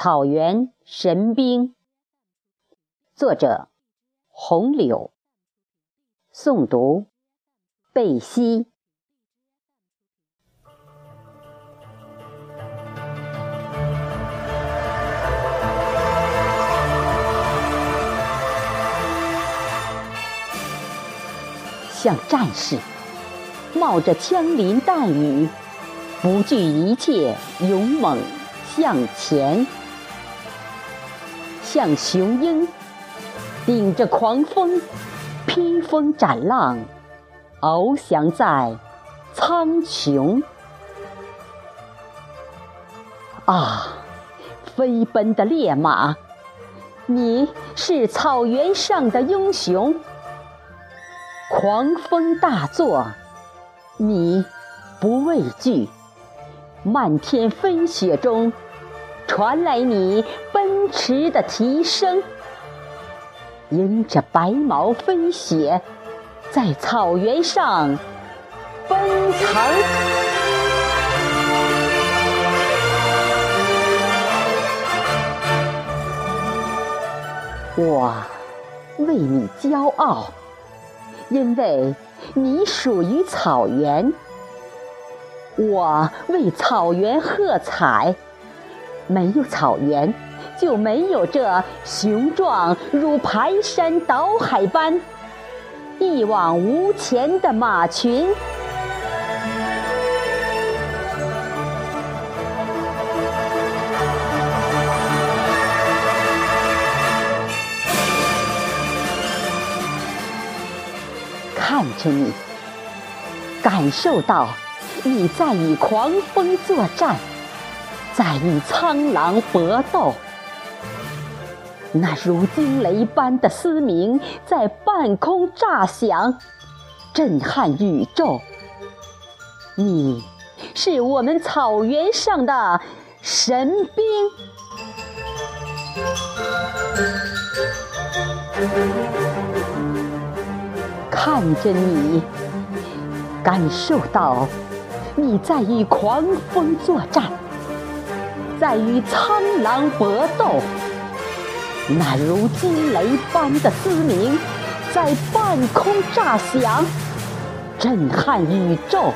草原神兵，作者红柳，诵读贝西。像战士，冒着枪林弹雨，不惧一切，勇猛向前；像雄鹰，顶着狂风，披风斩浪，翱翔在苍穹。啊，飞奔的烈马，你是草原上的英雄。狂风大作，你不畏惧；漫天飞雪中，传来你奔驰的蹄声。迎着白毛飞雪，在草原上奔腾。我为你骄傲。因为你属于草原，我为草原喝彩。没有草原，就没有这雄壮如排山倒海般一往无前的马群。看着你，感受到你在与狂风作战，在与苍狼搏斗。那如惊雷般的嘶鸣在半空炸响，震撼宇宙。你是我们草原上的神兵。看着你，感受到你在与狂风作战，在与苍狼搏斗。那如惊雷般的嘶鸣在半空炸响，震撼宇宙。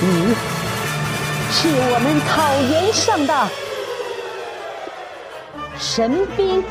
你是我们草原上的神兵。